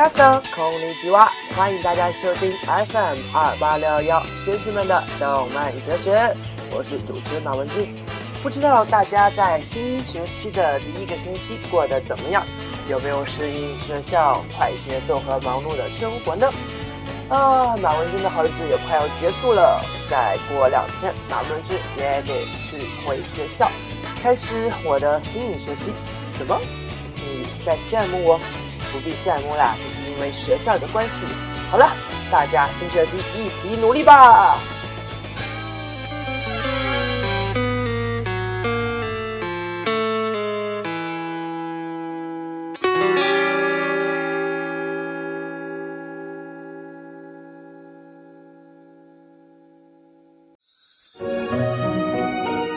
皆さんこんにちは，欢迎大家收听 FM 二八六幺学士们的动漫哲学，我是主持人马文俊。不知道大家在新学期的第一个星期过得怎么样？有没有适应学校快节奏和忙碌的生活呢？啊，马文俊的好日子也快要结束了，再过两天，马文俊也得去回学校，开始我的新一学期。什么？你在羡慕我？ 不必羡慕啦，这是因为学校的关系。好了，大家新学期一起努力吧！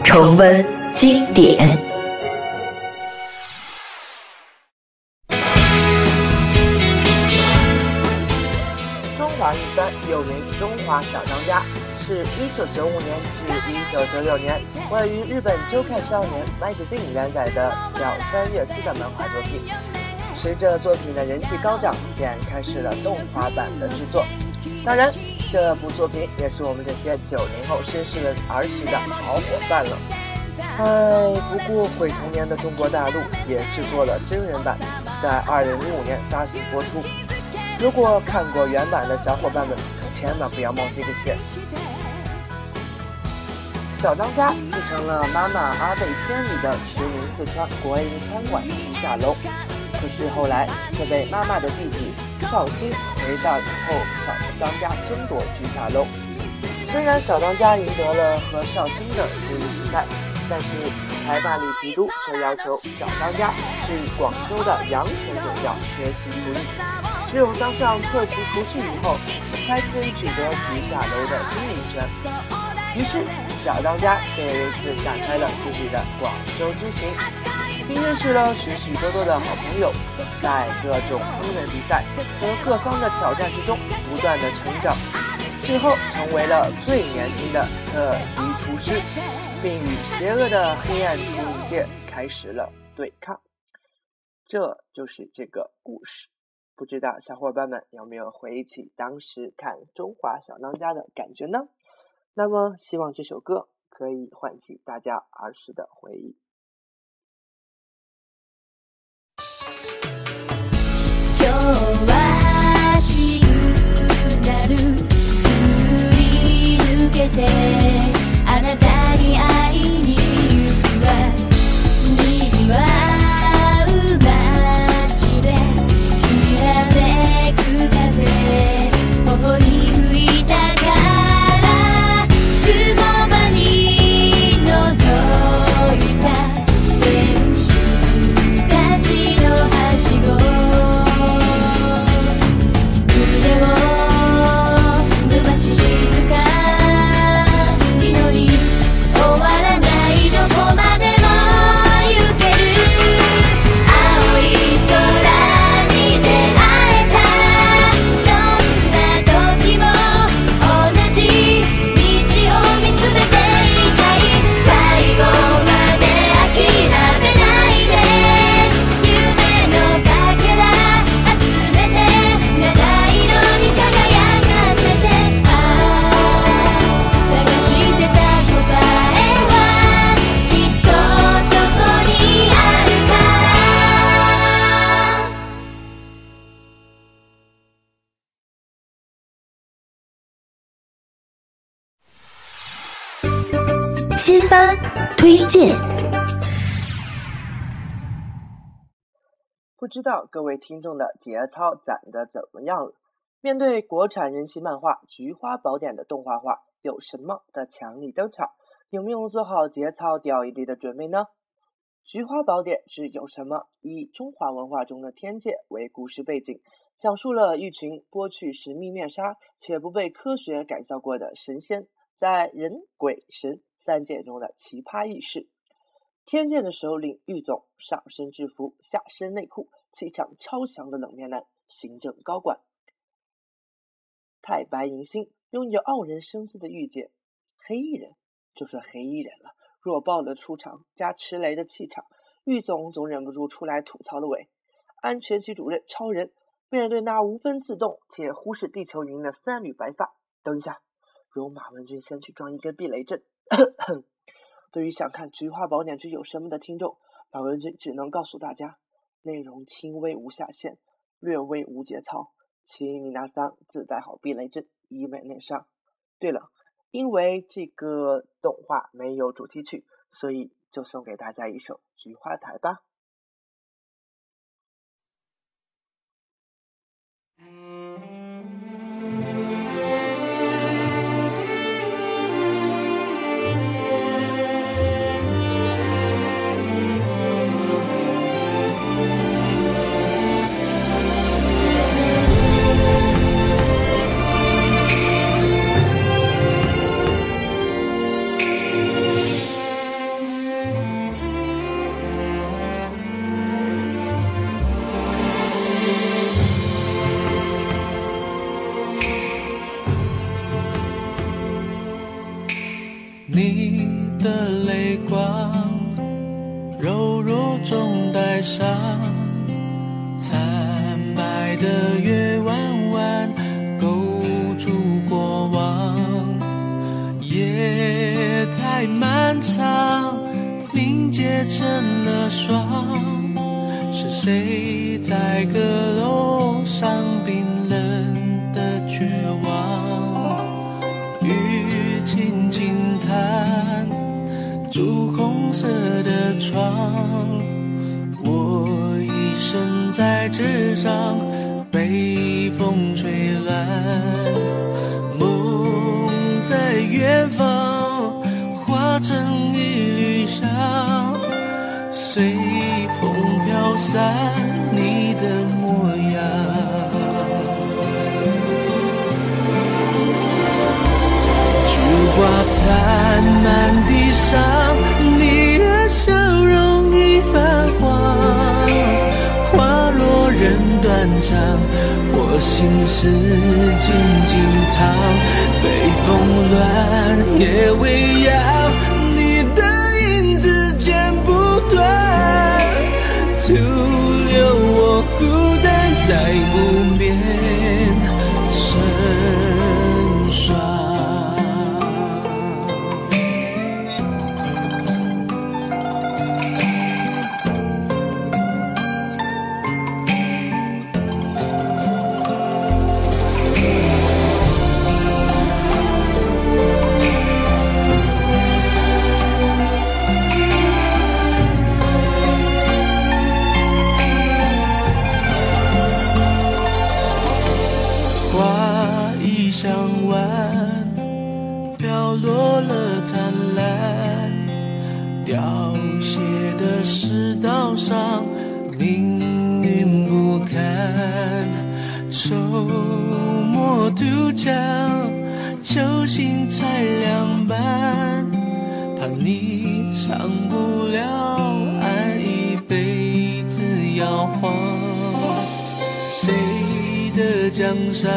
重温经典。小当家是一九九五年至一九九六年位于日本周刊少年 magazine 连载的小川悦司的漫画作品。随着作品的人气高涨，便开始了动画版的制作。当然，这部作品也是我们这些九零后绅士们儿时的好伙伴了。唉，不过毁童年的中国大陆也制作了真人版，在二零零五年发行播出。如果看过原版的小伙伴们。千万不要冒这个险。小当家继承了妈妈阿贝仙女的驰名四川国营餐馆居下楼，可是后来却被妈妈的弟弟绍兴回到以后小当家争夺居下楼。虽然小当家赢得了和绍兴的厨艺比赛，但是裁判李提督却要求小当家去广州的阳泉酒窖学习厨艺。只有当上特级厨师以后，才可以取得居下楼的经营权。于是，小当家便为此展开了自己的广州之行，并认识了许许多多的好朋友，在各种烹饪比赛和各方的挑战之中不断的成长，最后成为了最年轻的特级厨师，并与邪恶的黑暗厨艺界开始了对抗。这就是这个故事。不知道小伙伴们有没有回忆起当时看《中华小当家》的感觉呢？那么，希望这首歌可以唤起大家儿时的回忆。新番推荐，不知道各位听众的节操攒的怎么样了？面对国产人气漫画《菊花宝典》的动画化，有什么的强力登场？有没有做好节操掉一地的准备呢？《菊花宝典》是有什么？以中华文化中的天界为故事背景，讲述了一群剥去神秘面纱且不被科学改造过的神仙。在人鬼神三界中的奇葩异事，天剑的首领玉总上身制服，下身内裤，气场超强的冷面男，行政高管太白银星，拥有傲人身姿的御姐，黑衣人就说黑衣人了，弱爆的出场加吃雷的气场，玉总总忍不住出来吐槽了。喂，安全局主任超人面对那无分自动且忽视地球云的三缕白发，等一下，容马文君先去装一根避雷针。对于想看《菊花宝典》之有什么的听众，马文君只能告诉大家，内容轻微无下限，略微无节操，请米娜桑自带好避雷针，以免内伤。对了，因为这个动画没有主题曲，所以就送给大家一首《菊花台》吧。的月弯弯勾住过往夜太漫长凝结成了霜是谁在阁楼上冰冷的绝望？雨轻轻弹朱红色的窗我一生在纸上被风吹乱梦在远方化成一缕香随风飘散你的模样。菊花残满地伤我心事静静躺，北风乱，夜要写的是道上命运不堪愁莫渡江秋心拆两半怕你上不了岸一辈子摇晃。谁的江山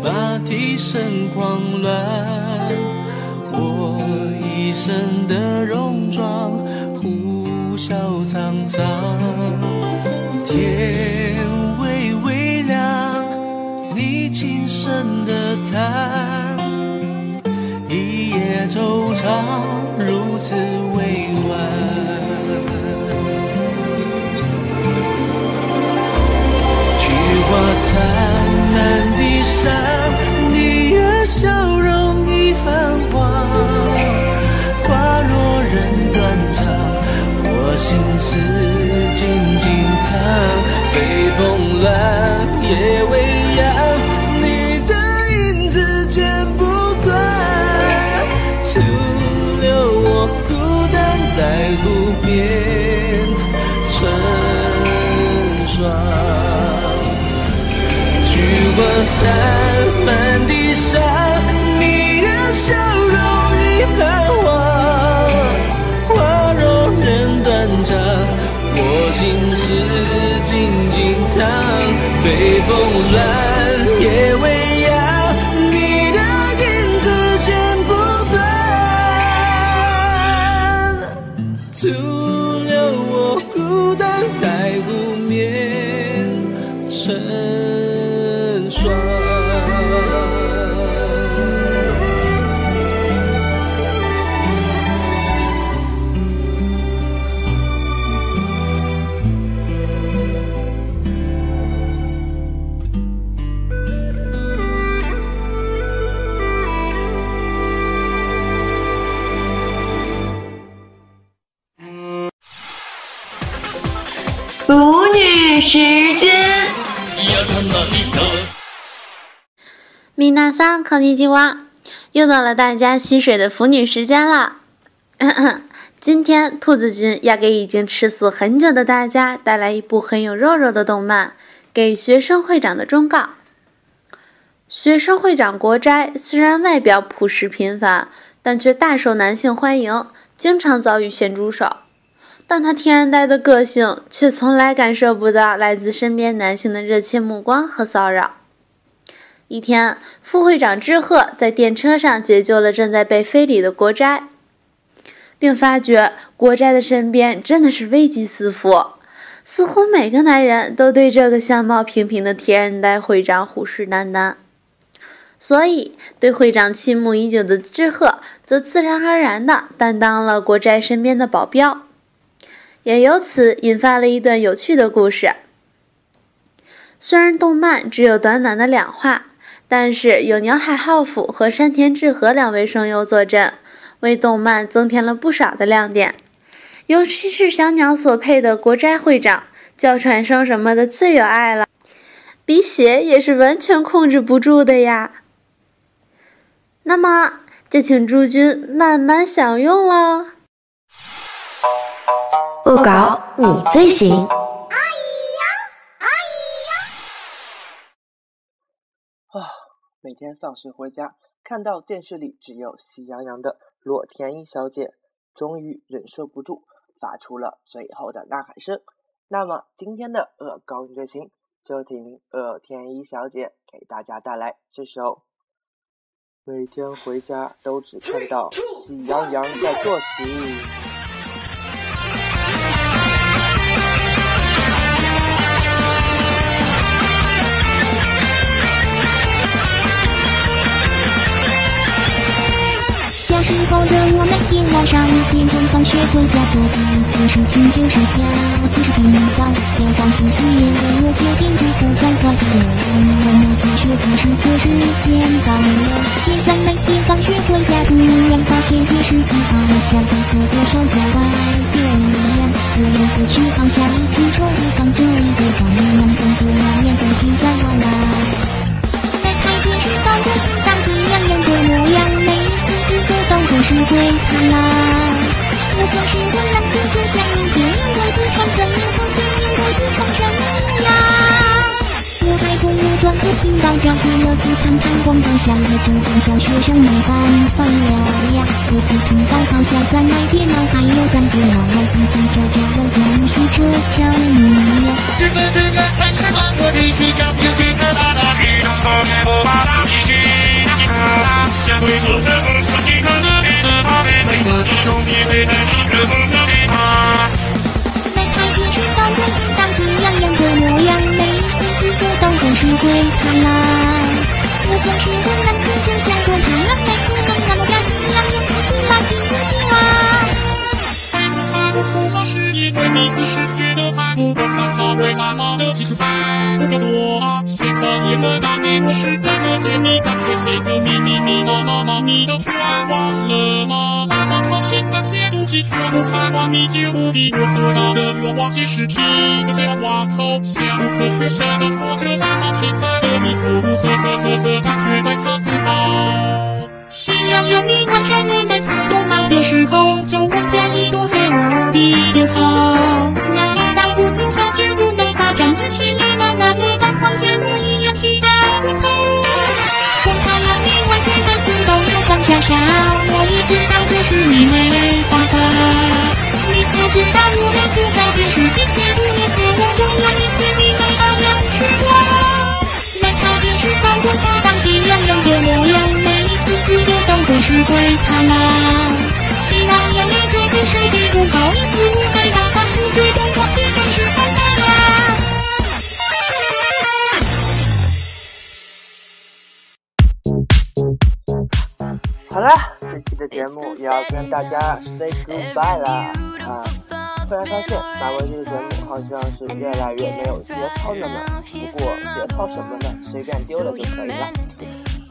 马蹄声狂乱。一身的戎装呼啸沧桑。天微微亮，你轻声的叹，一夜惆怅如此委婉。菊花灿烂的山。北风乱夜未央你的影子剪不断徒留我孤单在湖边成双。菊花残时间。米娜桑康尼基蛙，又到了大家吸水的腐女时间了。今天兔子君要给已经吃素很久的大家带来一部很有肉肉的动漫，《给学生会长的忠告》。学生会长国斋虽然外表朴实平凡，但却大受男性欢迎，经常遭遇咸猪手。但他天然呆的个性，却从来感受不到来自身边男性的热切目光和骚扰。一天，副会长志贺在电车上解救了正在被非礼的国斋，并发觉国斋的身边真的是危机四伏，似乎每个男人都对这个相貌平平的天然呆会长虎视眈眈。所以，对会长倾慕已久的志贺，则自然而然地担当了国斋身边的保镖，也由此引发了一段有趣的故事。虽然动漫只有短短的两话。但是有鸟海浩辅和山田智和两位声优坐镇，为动漫增添了不少的亮点。尤其是小鸟所配的国斋会长，叫喘声什么的最有爱了，鼻血也是完全控制不住的呀。那么就请诸君慢慢享用喽。恶搞你最行。啊每天放学回家，看到电视里只有喜羊羊的洛天依小姐，终于忍受不住，发出了最后的呐喊声。那么今天的恶搞你最行，就听洛天依小姐给大家带来这首。每天回家都只看到喜羊羊在作死。小时候的我，每天晚上五点钟放学回家，做第一件事。情就是跳迪士尼舞，跳到星星夜我就停止不赶快跳。我每天学姿势的时间到了，现在每天放学回家，突然发现电视机好像被左右手脚歪掉了，歌里歌曲好像一直重放着一个画面，总不两眼都聚在玩啦。是会看啦，我可是温暖的就像你这样鸽子穿粉面红，这样鸽子穿什么样？我还不如转个频道，找个乐子看看广告，像我这帮小学生没办法了呀。隔壁频道。好像在卖电脑，还有咱不要自己找找我认识这巧妙呀。这个这个还是把我的嘴角有这个大大雨中和面不把大脾气，那几个大相对出色不说几个。Yeah. 不够多啊。现在也的那年，我是怎么见你在学习的秘密密码妈妈，你都全忘了吗？妈妈考试三些读记全部看完，你就无敌。我最大的愿望就是替小娃投降。不可学生的挫折，妈妈平凡的你错误，呵呵呵呵，感觉在他自豪。喜羊羊，你晚上我们四动漫的时候，就往家一朵黑而鼻的走。然而到不足后就不能发展自己了吗？那么当放下我一样期待过头。红太阳，你外在的四动有放下手，我已知道这是你没办法。你可知道我每次在电视机前不也渴望。中央一次你能把样吃过？来看电视高空当喜羊羊的模样。四个都会是会看啦，既然眼里这个谁也好啦，这期的节目也要跟大家 say goodbye 啦。啊，突然发现马文君的节目好像是越来越没有节操了呢。不过节操什么的，随便丢了就可以了。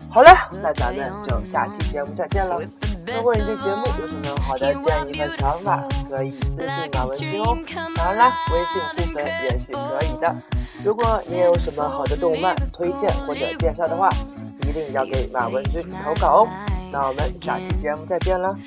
好了，那咱们就下期节目再见了。如果你对节目有什么好的建议和想法，可以私信马文君哦。当然啦，微信互粉也是可以的。如果你也有什么好的动漫推荐或者介绍的话，一定要给马文君投稿哦。那我们下期节目再见了。